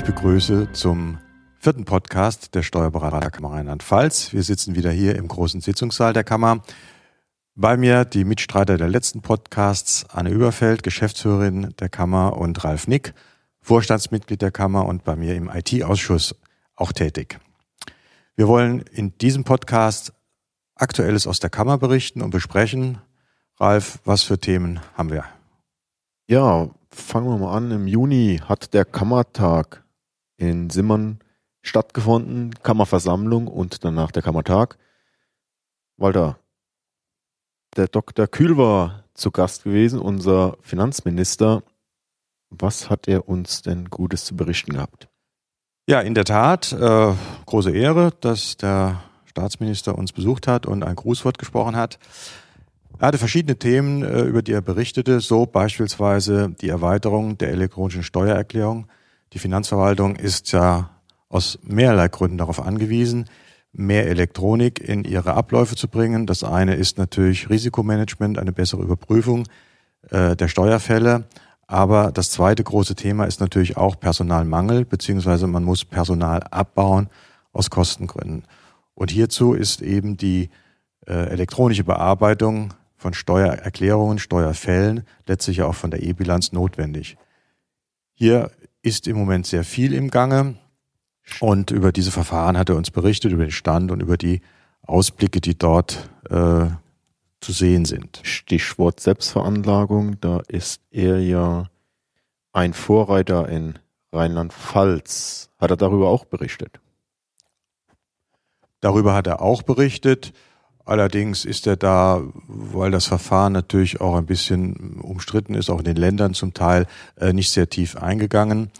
Ich begrüße zum vierten Podcast der Steuerberater der Kammer Rheinland-Pfalz. Wir sitzen wieder hier im großen Sitzungssaal der Kammer. Bei mir die Mitstreiter der letzten Podcasts, Anne Überfeld, Geschäftsführerin der Kammer und Ralf Nick, Vorstandsmitglied der Kammer und bei mir im IT-Ausschuss auch tätig. Wir wollen in diesem Podcast Aktuelles aus der Kammer berichten und besprechen. Ralf, was für Themen haben wir? Ja, fangen wir mal an. Im Juni hat der Kammertag in Simmern stattgefunden, Kammerversammlung und danach der Kammertag. Walter, der Dr. Kühl war zu Gast gewesen, unser Finanzminister. Was hat er uns denn Gutes zu berichten gehabt? Ja, in der Tat, äh, große Ehre, dass der Staatsminister uns besucht hat und ein Grußwort gesprochen hat. Er hatte verschiedene Themen, äh, über die er berichtete, so beispielsweise die Erweiterung der elektronischen Steuererklärung. Die Finanzverwaltung ist ja aus mehrerlei Gründen darauf angewiesen, mehr Elektronik in ihre Abläufe zu bringen. Das eine ist natürlich Risikomanagement, eine bessere Überprüfung äh, der Steuerfälle. Aber das zweite große Thema ist natürlich auch Personalmangel, beziehungsweise man muss Personal abbauen aus Kostengründen. Und hierzu ist eben die äh, elektronische Bearbeitung von Steuererklärungen, Steuerfällen, letztlich auch von der E-Bilanz notwendig. Hier ist im Moment sehr viel im Gange und über diese Verfahren hat er uns berichtet, über den Stand und über die Ausblicke, die dort äh, zu sehen sind. Stichwort Selbstveranlagung, da ist er ja ein Vorreiter in Rheinland-Pfalz. Hat er darüber auch berichtet? Darüber hat er auch berichtet. Allerdings ist er da, weil das Verfahren natürlich auch ein bisschen umstritten ist, auch in den Ländern zum Teil, äh, nicht sehr tief eingegangen.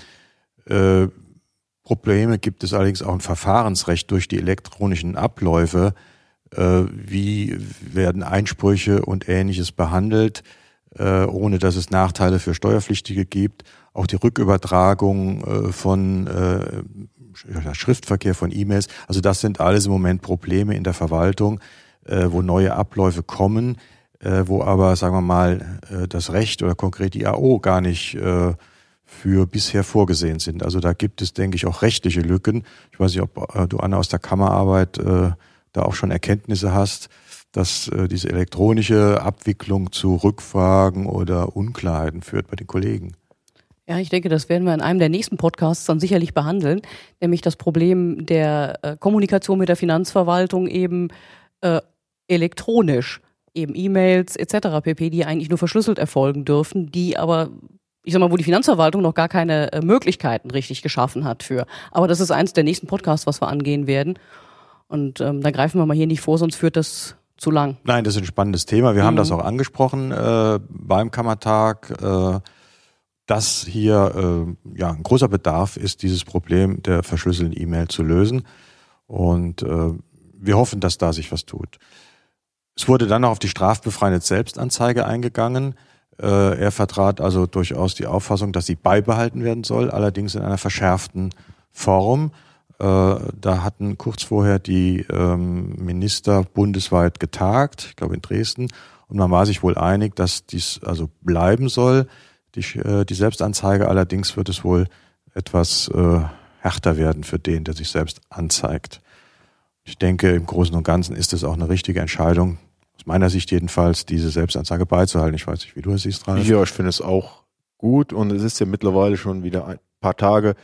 Äh, Probleme gibt es allerdings auch im Verfahrensrecht durch die elektronischen Abläufe. Äh, wie werden Einsprüche und ähnliches behandelt, ohne dass es Nachteile für Steuerpflichtige gibt. Auch die Rückübertragung von Schriftverkehr von E-Mails. Also das sind alles im Moment Probleme in der Verwaltung, äh, wo neue Abläufe kommen, äh, wo aber, sagen wir mal, äh, das Recht oder konkret die AO gar nicht äh, für bisher vorgesehen sind. Also da gibt es, denke ich, auch rechtliche Lücken. Ich weiß nicht, ob äh, du, Anna, aus der Kammerarbeit äh, da auch schon Erkenntnisse hast, dass äh, diese elektronische Abwicklung zu Rückfragen oder Unklarheiten führt bei den Kollegen. Ja, ich denke, das werden wir in einem der nächsten Podcasts dann sicherlich behandeln, nämlich das Problem der äh, Kommunikation mit der Finanzverwaltung eben äh, elektronisch, eben E-Mails etc. pp, die eigentlich nur verschlüsselt erfolgen dürfen, die aber ich sag mal, wo die Finanzverwaltung noch gar keine äh, Möglichkeiten richtig geschaffen hat für. Aber das ist eins der nächsten Podcasts, was wir angehen werden. Und ähm, da greifen wir mal hier nicht vor, sonst führt das zu lang. Nein, das ist ein spannendes Thema. Wir mhm. haben das auch angesprochen äh, beim Kammertag. Äh, dass hier äh, ja, ein großer Bedarf ist, dieses Problem der verschlüsselten E-Mail zu lösen. Und äh, wir hoffen, dass da sich was tut. Es wurde dann noch auf die strafbefreiende Selbstanzeige eingegangen. Äh, er vertrat also durchaus die Auffassung, dass sie beibehalten werden soll, allerdings in einer verschärften Form. Äh, da hatten kurz vorher die ähm, Minister bundesweit getagt, ich glaube in Dresden, und man war sich wohl einig, dass dies also bleiben soll. Die, äh, die Selbstanzeige allerdings wird es wohl etwas härter werden für den, der sich selbst anzeigt. Ich denke, im Großen und Ganzen ist es auch eine richtige Entscheidung, aus meiner Sicht jedenfalls, diese Selbstanzeige beizuhalten. Ich weiß nicht, wie du es siehst, Ralf. Ja, ich finde es auch gut und es ist ja mittlerweile schon wieder ein paar Tage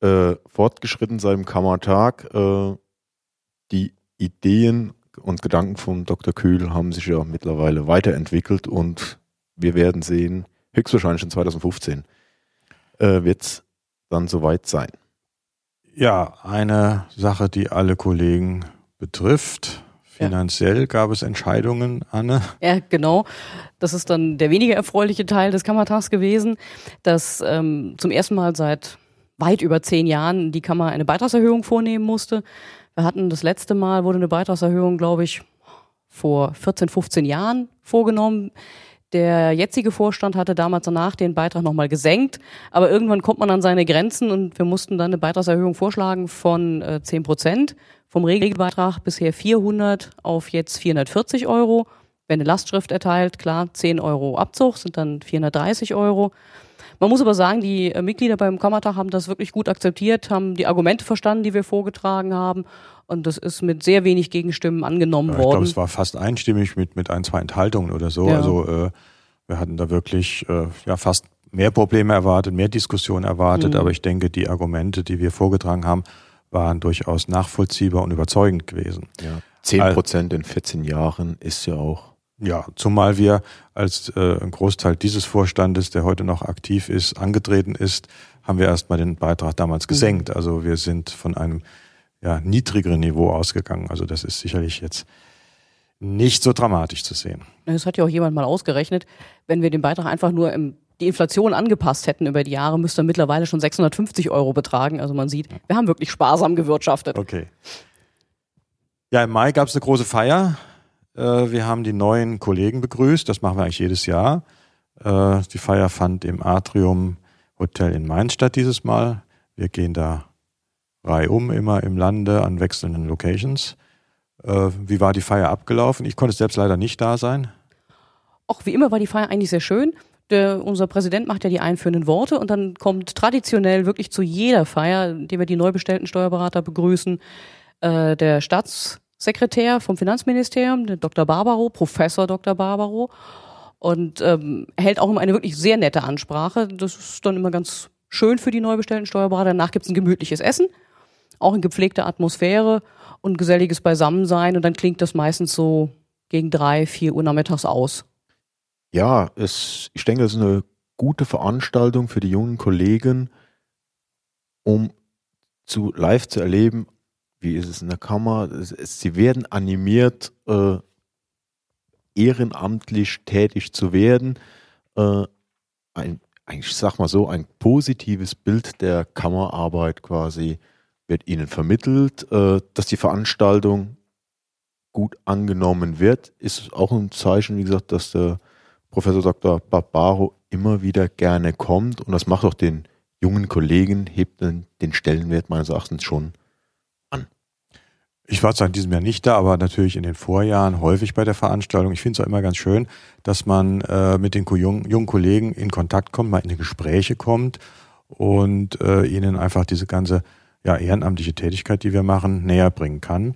äh, fortgeschritten seit dem Kammertag. Äh, die Ideen und Gedanken von Dr. Kühl haben sich ja mittlerweile weiterentwickelt und wir werden sehen, höchstwahrscheinlich in 2015 äh, wird es dann soweit sein. Ja, eine Sache, die alle Kollegen betrifft. Finanziell ja. gab es Entscheidungen, Anne. Ja, genau. Das ist dann der weniger erfreuliche Teil des Kammertags gewesen, dass ähm, zum ersten Mal seit weit über zehn Jahren die Kammer eine Beitragserhöhung vornehmen musste. Wir hatten das letzte Mal, wurde eine Beitragserhöhung, glaube ich, vor 14, 15 Jahren vorgenommen. Der jetzige Vorstand hatte damals danach den Beitrag nochmal gesenkt, aber irgendwann kommt man an seine Grenzen und wir mussten dann eine Beitragserhöhung vorschlagen von äh, 10 Prozent. Vom Regelbeitrag bisher 400 auf jetzt 440 Euro. Wenn eine Lastschrift erteilt, klar, 10 Euro Abzug sind dann 430 Euro. Man muss aber sagen, die äh, Mitglieder beim Kammertag haben das wirklich gut akzeptiert, haben die Argumente verstanden, die wir vorgetragen haben. Und das ist mit sehr wenig Gegenstimmen angenommen Ja, ich worden. glaube, es war fast einstimmig mit, mit ein, zwei Enthaltungen oder so. Ja. Also äh, wir hatten da wirklich äh, ja fast mehr Probleme erwartet, mehr Diskussionen erwartet, Mhm. aber ich denke, die Argumente, die wir vorgetragen haben, waren durchaus nachvollziehbar und überzeugend gewesen. Ja. 10 Prozent in 14 Jahren ist ja auch. Ja, zumal wir als äh, ein Großteil dieses Vorstandes, der heute noch aktiv ist, angetreten ist, haben wir erstmal den Beitrag damals gesenkt. Also wir sind von einem ja, niedrigeren Niveau ausgegangen. Also das ist sicherlich jetzt nicht so dramatisch zu sehen. Das hat ja auch jemand mal ausgerechnet, wenn wir den Beitrag einfach nur im, die Inflation angepasst hätten über die Jahre, müsste er mittlerweile schon 650 Euro betragen. Also man sieht, wir haben wirklich sparsam gewirtschaftet. Okay. Ja, im Mai gab es eine große Feier. Äh, Wir haben die neuen Kollegen begrüßt. Das machen wir eigentlich jedes Jahr. Äh, Die Feier fand im Atrium Hotel in Mainz statt dieses Mal. Wir gehen da reihum immer im Lande an wechselnden Locations. Äh, Wie war die Feier abgelaufen? Ich konnte selbst leider nicht da sein. Auch wie immer war die Feier eigentlich sehr schön. Der, unser Präsident macht ja die einführenden Worte und dann kommt traditionell wirklich zu jeder Feier, in der wir die neu bestellten Steuerberater begrüßen, der Staatssekretär vom Finanzministerium, der Dr. Barbaro, Professor Dr. Barbaro, und ähm, hält auch immer eine wirklich sehr nette Ansprache. Das ist dann immer ganz schön für die neu bestellten Steuerberater. Danach gibt's ein gemütliches Essen, auch in gepflegter Atmosphäre und geselliges Beisammensein und dann klingt das meistens so gegen drei, vier Uhr nachmittags aus. Ja, es, ich denke, es ist eine gute Veranstaltung für die jungen Kollegen, um zu live zu erleben, wie ist es in der Kammer. Sie werden animiert, äh, ehrenamtlich tätig zu werden. Äh, ein, ich sag mal so, ein positives Bild der Kammerarbeit quasi wird ihnen vermittelt, äh, dass die Veranstaltung gut angenommen wird, ist auch ein Zeichen, wie gesagt, dass der Professor Dr. Barbaro immer wieder gerne kommt und das macht auch den jungen Kollegen, hebt den, den Stellenwert meines Erachtens schon Ich war zwar in diesem Jahr nicht da, aber natürlich in den Vorjahren häufig bei der Veranstaltung. Ich finde es auch immer ganz schön, dass man äh, mit den jungen Kollegen in Kontakt kommt, mal in die Gespräche kommt und äh, ihnen einfach diese ganze ja, ehrenamtliche Tätigkeit, die wir machen, näher bringen kann.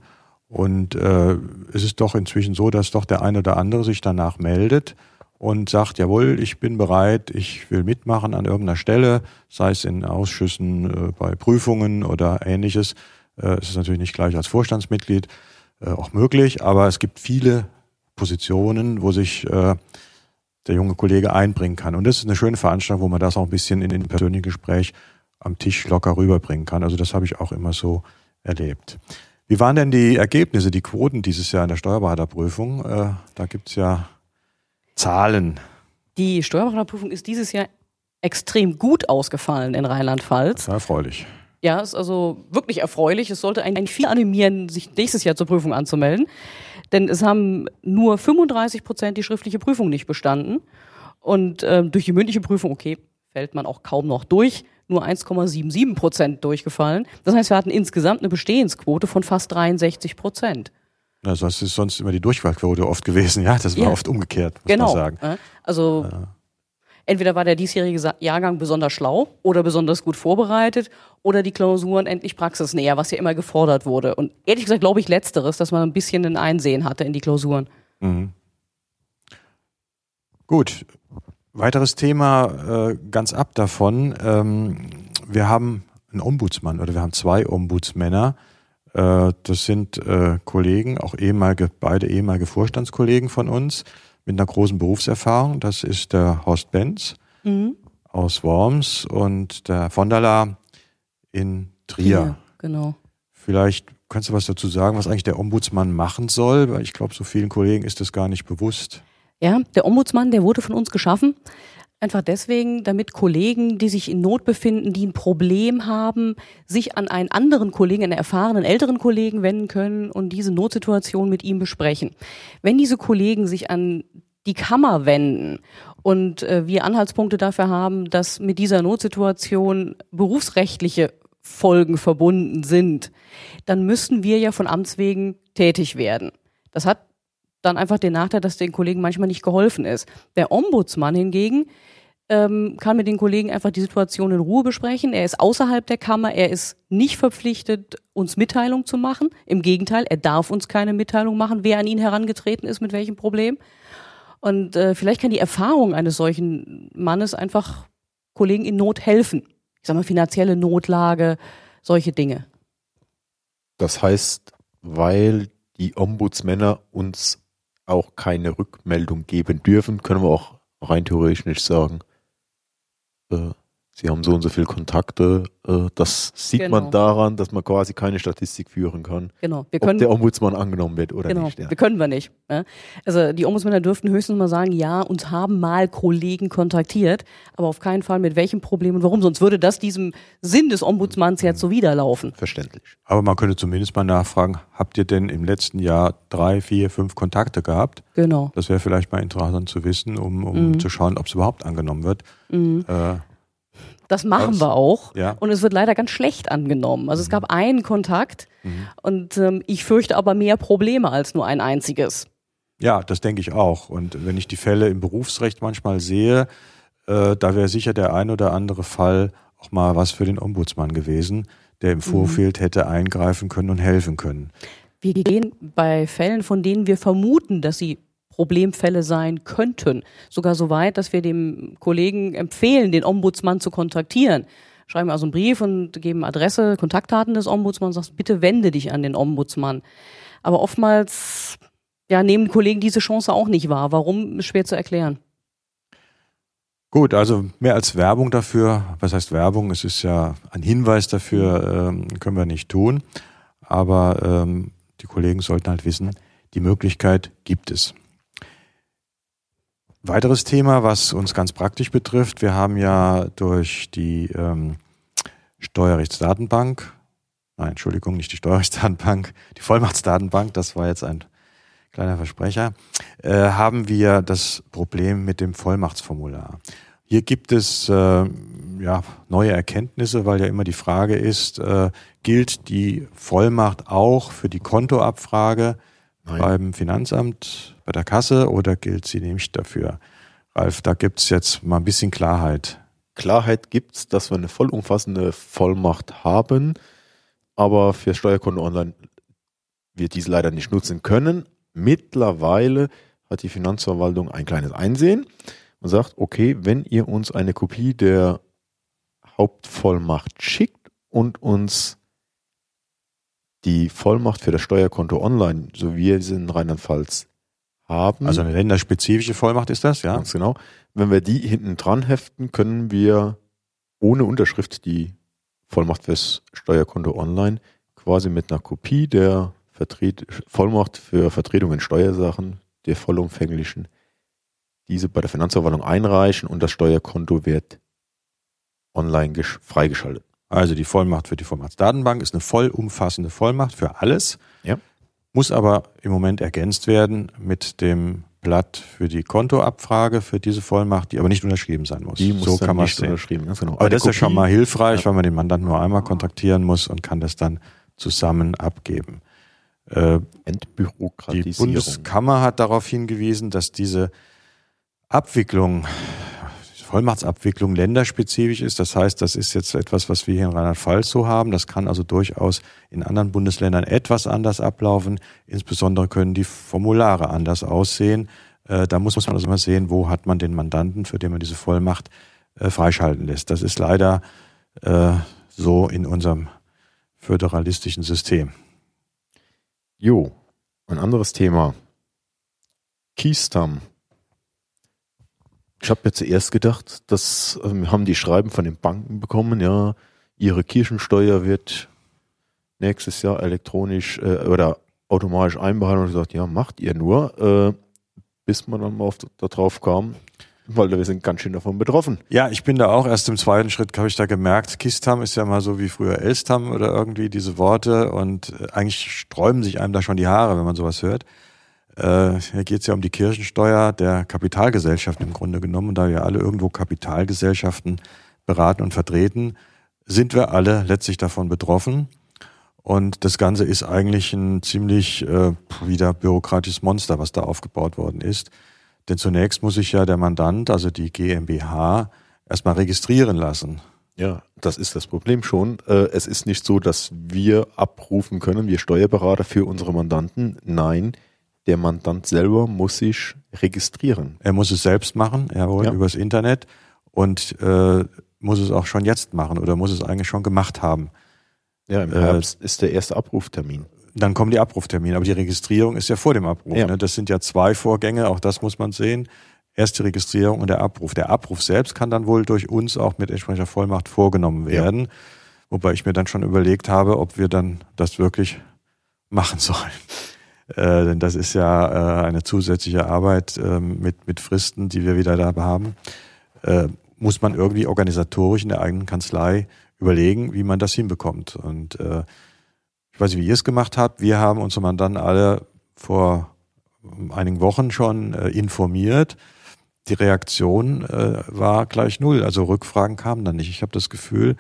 Und äh, es ist doch inzwischen so, dass doch der eine oder andere sich danach meldet und sagt, jawohl, ich bin bereit, ich will mitmachen an irgendeiner Stelle, sei es in Ausschüssen, äh, bei Prüfungen oder ähnliches. Äh, es ist natürlich nicht gleich als Vorstandsmitglied äh, auch möglich, aber es gibt viele Positionen, wo sich äh, der junge Kollege einbringen kann. Und das ist eine schöne Veranstaltung, wo man das auch ein bisschen in den persönlichen Gespräch am Tisch locker rüberbringen kann. Also das habe ich auch immer so erlebt. Wie waren denn die Ergebnisse, die Quoten dieses Jahr in der Steuerberaterprüfung? Äh, da gibt's ja Zahlen. Die Steuerberaterprüfung ist dieses Jahr extrem gut ausgefallen in Rheinland-Pfalz. Erfreulich. Ja, ist also wirklich erfreulich. Es sollte eigentlich viel animieren, sich nächstes Jahr zur Prüfung anzumelden. Denn es haben nur 35 Prozent die schriftliche Prüfung nicht bestanden. Und ähm, durch die mündliche Prüfung, okay, fällt man auch kaum noch durch, nur 1,77 Prozent durchgefallen. Das heißt, wir hatten insgesamt eine Bestehensquote von fast 63 Prozent. Also das ist sonst immer die Durchfallquote oft gewesen. Ja, das war Ja. oft umgekehrt, muss Genau. man sagen. Ja, Also entweder war der diesjährige Jahrgang besonders schlau oder besonders gut vorbereitet oder die Klausuren endlich praxisnäher, was ja immer gefordert wurde. Und ehrlich gesagt glaube ich letzteres, dass man ein bisschen ein Einsehen hatte in die Klausuren. Mhm. Gut. Weiteres Thema, äh, ganz ab davon. Ähm, wir haben einen Ombudsmann oder wir haben zwei Ombudsmänner. Äh, das sind äh, Kollegen, auch ehemalige, beide ehemalige Vorstandskollegen von uns mit einer großen Berufserfahrung. Das ist der Horst Benz aus Worms und der von der La in Trier. Genau. Vielleicht kannst du was dazu sagen, was eigentlich der Ombudsmann machen soll, weil ich glaube, so vielen Kollegen ist das gar nicht bewusst. Ja, der Ombudsmann, der wurde von uns geschaffen. Einfach deswegen, damit Kollegen, die sich in Not befinden, die ein Problem haben, sich an einen anderen Kollegen, einen erfahrenen älteren Kollegen wenden können und diese Notsituation mit ihm besprechen. Wenn diese Kollegen sich an die Kammer wenden und äh, wir Anhaltspunkte dafür haben, dass mit dieser Notsituation berufsrechtliche Folgen verbunden sind, dann müssen wir ja von Amts wegen tätig werden. Das hat dann einfach den Nachteil, dass den Kollegen manchmal nicht geholfen ist. Der Ombudsmann hingegen, ähm, kann mit den Kollegen einfach die Situation in Ruhe besprechen. Er ist außerhalb der Kammer, er ist nicht verpflichtet, uns Mitteilung zu machen. Im Gegenteil, er darf uns keine Mitteilung machen, wer an ihn herangetreten ist, mit welchem Problem. Und äh, vielleicht kann die Erfahrung eines solchen Mannes einfach Kollegen in Not helfen. Ich sag mal, finanzielle Notlage, solche Dinge. Das heißt, weil die Ombudsmänner uns auch keine Rückmeldung geben dürfen, können wir auch rein theoretisch nicht sagen, äh, Sie haben so und so viele Kontakte. Äh, das sieht Genau. man daran, dass man quasi keine Statistik führen kann, Genau. Wir ob können, der Ombudsmann angenommen wird oder genau, nicht. Ja. wir können wir nicht. Ne? Also die Ombudsmänner dürften höchstens mal sagen, ja, uns haben mal Kollegen kontaktiert, aber auf keinen Fall mit welchem Problem und warum. Sonst würde das diesem Sinn des Ombudsmanns ja zuwiderlaufen. Verständlich. Aber man könnte zumindest mal nachfragen, habt ihr denn im letzten Jahr drei, vier, fünf Kontakte gehabt? Genau. Das wäre vielleicht mal interessant zu wissen, um, um Mhm. zu schauen, ob es überhaupt angenommen wird. Äh, Das machen Was? wir auch. Ja. Und es wird leider ganz schlecht angenommen. Also es gab einen Kontakt Mhm. und ähm, ich fürchte aber mehr Probleme als nur ein einziges. Ja, das denke ich auch. Und wenn ich die Fälle im Berufsrecht manchmal sehe, äh, da wäre sicher der ein oder andere Fall auch mal was für den Ombudsmann gewesen, der im Vorfeld hätte eingreifen können und helfen können. Wir gehen bei Fällen, von denen wir vermuten, dass sie Problemfälle sein könnten, sogar so weit, dass wir dem Kollegen empfehlen, den Ombudsmann zu kontaktieren. Schreiben also einen Brief und geben Adresse, Kontaktdaten des Ombudsmanns und sagst, bitte wende dich an den Ombudsmann. Aber oftmals ja, nehmen Kollegen diese Chance auch nicht wahr. Warum, ist schwer zu erklären. Gut, also mehr als Werbung dafür, was heißt Werbung? Es ist ja ein Hinweis dafür, ähm, können wir nicht tun. Aber ähm, die Kollegen sollten halt wissen, die Möglichkeit gibt es. Weiteres Thema, was uns ganz praktisch betrifft, wir haben ja durch die ähm, Steuerrechtsdatenbank, nein, Entschuldigung, nicht die Steuerrechtsdatenbank, die Vollmachtsdatenbank, das war jetzt ein kleiner Versprecher, äh, haben wir das Problem mit dem Vollmachtsformular. Hier gibt es äh, ja, neue Erkenntnisse, weil ja immer die Frage ist, äh, gilt die Vollmacht auch für die Kontoabfrage Nein. beim Finanzamt, bei der Kasse oder gilt sie nicht dafür? Ralf, da gibt es jetzt mal ein bisschen Klarheit. Klarheit gibt's, dass wir eine vollumfassende Vollmacht haben, aber für Steuerkonto Online wir diese leider nicht nutzen können. Mittlerweile hat die Finanzverwaltung ein kleines Einsehen und sagt, okay, wenn ihr uns eine Kopie der Hauptvollmacht schickt und uns die Vollmacht für das Steuerkonto Online, so wie wir sie in Rheinland-Pfalz haben, Also eine länderspezifische Vollmacht ist das, ja? Ganz genau. Wenn wir die hinten dran heften, können wir ohne Unterschrift die Vollmacht fürs Steuerkonto online quasi mit einer Kopie der Vertret Vollmacht für Vertretung in Steuersachen, der vollumfänglichen, diese bei der Finanzverwaltung einreichen und das Steuerkonto wird online gesch- freigeschaltet. Also die Vollmacht für die Vollmachtsdatenbank ist eine vollumfassende Vollmacht für alles. Muss aber im Moment ergänzt werden mit dem Blatt für die Kontoabfrage für diese Vollmacht, die aber nicht unterschrieben sein muss. Die muss so kann man nicht sehen. unterschrieben, ganz genau. Aber das ist ja schon mal hilfreich, Ja. weil man den Mandanten nur einmal kontaktieren muss und kann das dann zusammen abgeben. Äh, die Entbürokratisierung. Bundeskammer hat darauf hingewiesen, dass diese Abwicklung, Vollmachtsabwicklung länderspezifisch ist. Das heißt, das ist jetzt etwas, was wir hier in Rheinland-Pfalz so haben. Das kann also durchaus in anderen Bundesländern etwas anders ablaufen. Insbesondere können die Formulare anders aussehen. Äh, Da muss man also mal sehen, wo hat man den Mandanten, für den man diese Vollmacht äh, freischalten lässt. Das ist leider äh, so in unserem föderalistischen System. Jo, ein anderes Thema. Keystam. Ich habe ja zuerst gedacht, das ähm, haben die Schreiben von den Banken bekommen, ja, ihre Kirchensteuer wird nächstes Jahr elektronisch äh, oder automatisch einbehalten und gesagt, ja, macht ihr nur, äh, bis man dann mal auf, da drauf kam, weil wir sind ganz schön davon betroffen. Ja, ich bin da auch erst im zweiten Schritt, habe ich da gemerkt, Kistam ist ja mal so wie früher Elstam oder irgendwie diese Worte und äh, eigentlich sträuben sich einem da schon die Haare, wenn man sowas hört. Äh, hier geht es ja um die Kirchensteuer der Kapitalgesellschaften im Grunde genommen. Und da wir alle irgendwo Kapitalgesellschaften beraten und vertreten, sind wir alle letztlich davon betroffen. Und das Ganze ist eigentlich ein ziemlich äh, wieder bürokratisches Monster, was da aufgebaut worden ist. Denn zunächst muss sich ja der Mandant, also die GmbH, erstmal registrieren lassen. Ja, das ist das Problem schon. Äh, es ist nicht so, dass wir abrufen können, wir Steuerberater für unsere Mandanten. Nein, der Mandant selber muss sich registrieren. Er muss es selbst machen, jawohl, ja. übers Internet und äh, muss es auch schon jetzt machen oder muss es eigentlich schon gemacht haben. Ja, im Herbst äh, ist der erste Abruftermin. Dann kommen die Abruftermine, aber die Registrierung ist ja vor dem Abruf. Ja. Ne? Das sind ja zwei Vorgänge, auch das muss man sehen. Erst die Registrierung und der Abruf. Der Abruf selbst kann dann wohl durch uns auch mit entsprechender Vollmacht vorgenommen werden. Ja. Wobei ich mir dann schon überlegt habe, ob wir dann das wirklich machen sollen. Äh, denn das ist ja äh, eine zusätzliche Arbeit äh, mit, mit Fristen, die wir wieder da haben. Äh, muss man irgendwie organisatorisch in der eigenen Kanzlei überlegen, wie man das hinbekommt. Und äh, ich weiß nicht, wie ihr es gemacht habt. Wir haben unsere Mandanten alle vor einigen Wochen schon informiert. Die Reaktion war gleich null. Also Rückfragen kamen dann nicht. Ich habe das Gefühl,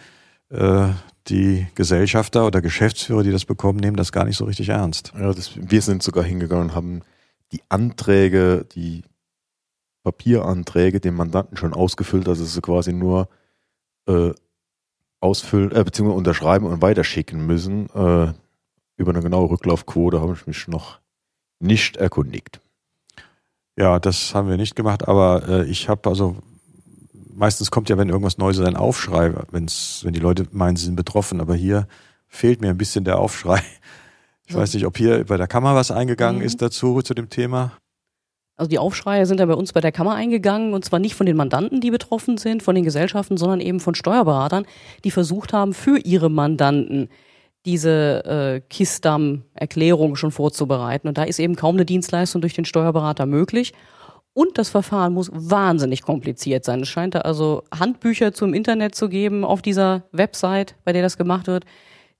die Gesellschafter oder Geschäftsführer, die das bekommen, nehmen das gar nicht so richtig ernst. Ja, das, wir sind sogar hingegangen und haben die Anträge, die Papieranträge dem Mandanten schon ausgefüllt, also sie quasi nur äh, ausfüllen, äh, beziehungsweise unterschreiben und weiterschicken müssen. Äh, über eine genaue Rücklaufquote habe ich mich noch nicht erkundigt. Ja, das haben wir nicht gemacht, aber äh, ich habe also meistens kommt ja, wenn irgendwas Neues ist, ein Aufschrei, wenn's, wenn die Leute meinen, sie sind betroffen. Aber hier fehlt mir ein bisschen der Aufschrei. Ich ja. weiß nicht, ob hier bei der Kammer was eingegangen mhm. ist dazu, zu dem Thema. Also die Aufschreie sind ja bei uns bei der Kammer eingegangen und zwar nicht von den Mandanten, die betroffen sind, von den Gesellschaften, sondern eben von Steuerberatern, die versucht haben, für ihre Mandanten diese äh, KISTAM-Erklärung schon vorzubereiten. Und da ist eben kaum eine Dienstleistung durch den Steuerberater möglich. Und das Verfahren muss wahnsinnig kompliziert sein. Es scheint da also Handbücher zum Internet zu geben auf dieser Website, bei der das gemacht wird,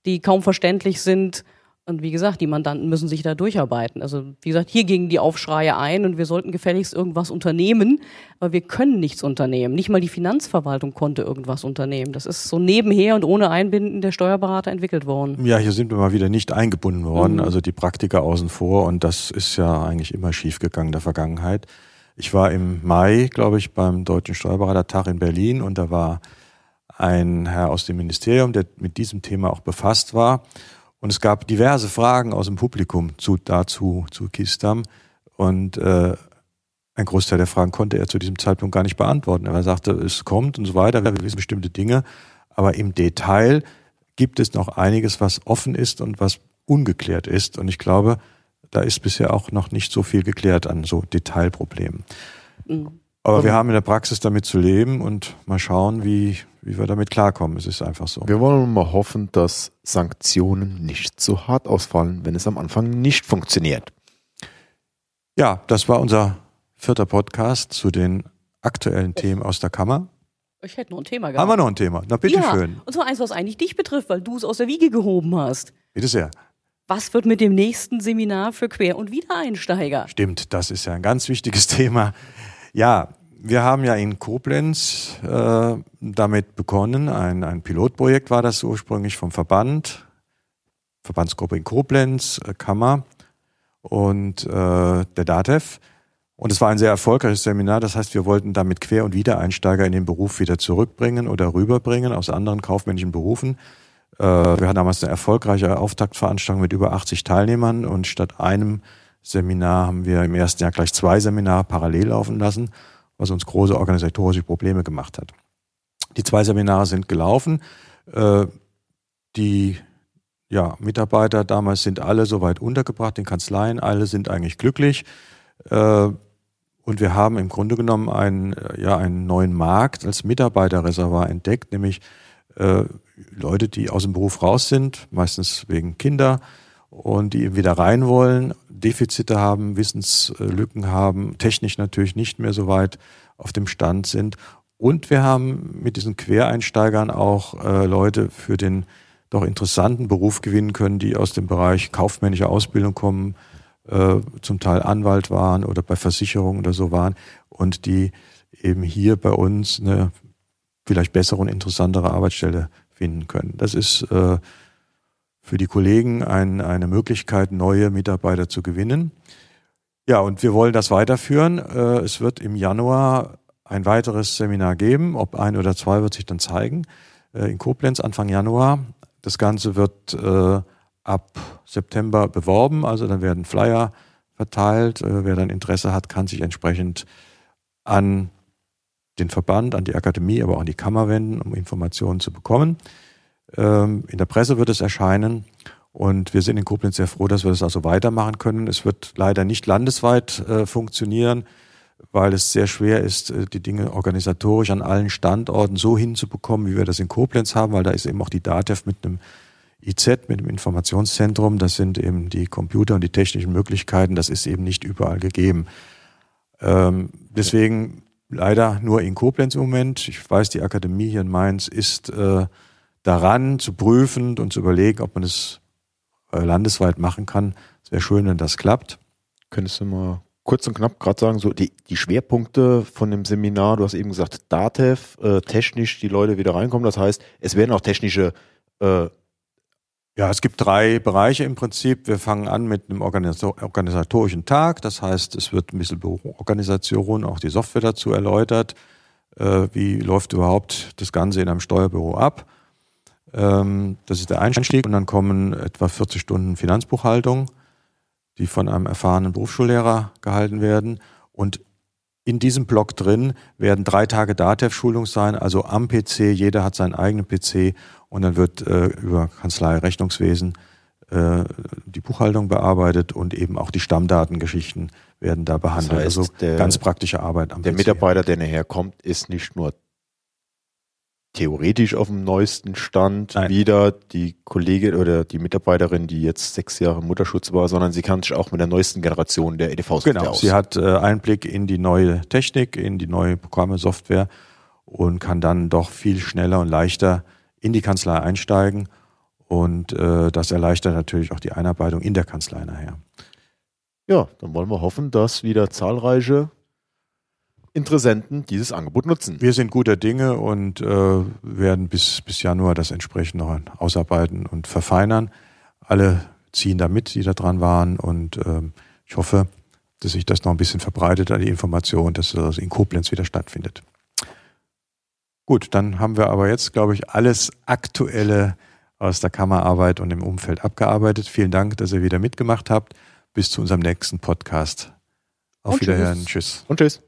die kaum verständlich sind. Und wie gesagt, die Mandanten müssen sich da durcharbeiten. Also wie gesagt, hier gingen die Aufschreie ein und wir sollten gefälligst irgendwas unternehmen, aber wir können nichts unternehmen. Nicht mal die Finanzverwaltung konnte irgendwas unternehmen. Das ist so nebenher und ohne Einbinden der Steuerberater entwickelt worden. Ja, hier sind wir mal wieder nicht eingebunden worden, mhm. also die Praktiker außen vor und das ist ja eigentlich immer schiefgegangen in der Vergangenheit. Ich war im Mai, glaube ich, beim Deutschen Steuerberatertag in Berlin und da war ein Herr aus dem Ministerium, der mit diesem Thema auch befasst war. Und es gab diverse Fragen aus dem Publikum zu, dazu, zu Kistam. Und äh, ein Großteil der Fragen konnte er zu diesem Zeitpunkt gar nicht beantworten. Er sagte, es kommt und so weiter, wir wissen bestimmte Dinge. Aber im Detail gibt es noch einiges, was offen ist und was ungeklärt ist. Und ich glaube, da ist bisher auch noch nicht so viel geklärt an so Detailproblemen. Mhm. Aber wir haben in der Praxis damit zu leben und mal schauen, wie, wie wir damit klarkommen. Es ist einfach so. Wir wollen mal hoffen, dass Sanktionen nicht so hart ausfallen, wenn es am Anfang nicht funktioniert. Ja, das war unser vierter Podcast zu den aktuellen Themen aus der Kammer. Ich hätte noch ein Thema gehabt. Haben wir noch ein Thema? Na, bitteschön. Ja, und zwar eins, was eigentlich dich betrifft, weil du es aus der Wiege gehoben hast. Bitte sehr. Was wird mit dem nächsten Seminar für Quer- und Wiedereinsteiger? Stimmt, das ist ja ein ganz wichtiges Thema. Ja, wir haben ja in Koblenz äh, damit begonnen. Ein, ein Pilotprojekt war das ursprünglich vom Verband, Verbandsgruppe in Koblenz, äh, Kammer und äh, der DATEV. Und es war ein sehr erfolgreiches Seminar. Das heißt, wir wollten damit Quer- und Wiedereinsteiger in den Beruf wieder zurückbringen oder rüberbringen aus anderen kaufmännischen Berufen. Äh, wir hatten damals eine erfolgreiche Auftaktveranstaltung mit über 80 Teilnehmern und statt einem Seminar haben wir im ersten Jahr gleich zwei Seminare parallel laufen lassen, was uns große organisatorische Probleme gemacht hat. Die zwei Seminare sind gelaufen. Äh, die ja, Mitarbeiter damals sind alle soweit untergebracht in Kanzleien, alle sind eigentlich glücklich. Äh, und wir haben im Grunde genommen einen, ja, einen neuen Markt als Mitarbeiterreservoir entdeckt, nämlich Leute, die aus dem Beruf raus sind, meistens wegen Kinder und die wieder rein wollen, Defizite haben, Wissenslücken haben, technisch natürlich nicht mehr so weit auf dem Stand sind. Und wir haben mit diesen Quereinsteigern auch äh, Leute für den doch interessanten Beruf gewinnen können, die aus dem Bereich kaufmännische Ausbildung kommen, äh, zum Teil Anwalt waren oder bei Versicherungen oder so waren und die eben hier bei uns eine vielleicht bessere und interessantere Arbeitsstelle finden können. Das ist äh, für die Kollegen ein, eine Möglichkeit, neue Mitarbeiter zu gewinnen. Ja, und wir wollen das weiterführen. Äh, es wird im Januar ein weiteres Seminar geben. Ob ein oder zwei wird sich dann zeigen. Äh, in Koblenz Anfang Januar. Das Ganze wird ab September beworben. Also dann werden Flyer verteilt. Wer dann Interesse hat, kann sich entsprechend an den Verband, an die Akademie, aber auch an die Kammer wenden, um Informationen zu bekommen. Ähm, in der Presse wird es erscheinen. Und wir sind in Koblenz sehr froh, dass wir das also weitermachen können. Es wird leider nicht landesweit äh, funktionieren, weil es sehr schwer ist, äh, die Dinge organisatorisch an allen Standorten so hinzubekommen, wie wir das in Koblenz haben, weil da ist eben auch die DATEV mit einem IZ, mit dem Informationszentrum. Das sind eben die Computer und die technischen Möglichkeiten. Das ist eben nicht überall gegeben. Ähm, deswegen leider nur in Koblenz im Moment. Ich weiß, die Akademie hier in Mainz ist äh, daran zu prüfen und zu überlegen, ob man es äh, landesweit machen kann. Es wäre schön, wenn das klappt. Könntest du mal kurz und knapp gerade sagen, so die, die Schwerpunkte von dem Seminar, du hast eben gesagt, DATEV, äh, technisch die Leute wieder reinkommen. Das heißt, es werden auch technische äh, ja, es gibt drei Bereiche im Prinzip. Wir fangen an mit einem organisatorischen Tag. Das heißt, es wird ein bisschen Büroorganisation, auch die Software dazu erläutert. Äh, wie läuft überhaupt das Ganze in einem Steuerbüro ab? Ähm, das ist der Einstieg und dann kommen etwa 40 Stunden Finanzbuchhaltung, die von einem erfahrenen Berufsschullehrer gehalten werden. Und in diesem Block drin werden drei Tage DATEV-Schulung sein, also am PC, jeder hat seinen eigenen PC und dann wird äh, über Kanzlei Rechnungswesen äh, die Buchhaltung bearbeitet und eben auch die Stammdatengeschichten werden da behandelt. Das heißt, also der, ganz praktische Arbeit am Der PC. Mitarbeiter, der nachher kommt, ist nicht nur theoretisch auf dem neuesten Stand Nein. wieder die Kollegin oder die Mitarbeiterin, die jetzt sechs Jahre Mutterschutz war, sondern sie kann sich auch mit der neuesten Generation der EDV Software genau, aus. Sie hat äh, Einblick in die neue Technik, in die neue Programme, Software und kann dann doch viel schneller und leichter in die Kanzlei einsteigen. Und äh, das erleichtert natürlich auch die Einarbeitung in der Kanzlei nachher. Ja, dann wollen wir hoffen, dass wieder zahlreiche Interessenten dieses Angebot nutzen. Wir sind guter Dinge und äh, werden bis, bis Januar das entsprechend noch ausarbeiten und verfeinern. Alle ziehen da mit, die da dran waren und ähm, ich hoffe, dass sich das noch ein bisschen verbreitet an die Information, dass das in Koblenz wieder stattfindet. Gut, dann haben wir aber jetzt, glaube ich, alles Aktuelle aus der Kammerarbeit und im Umfeld abgearbeitet. Vielen Dank, dass ihr wieder mitgemacht habt. Bis zu unserem nächsten Podcast. Auf und Wiederhören. Tschüss. tschüss. Und tschüss.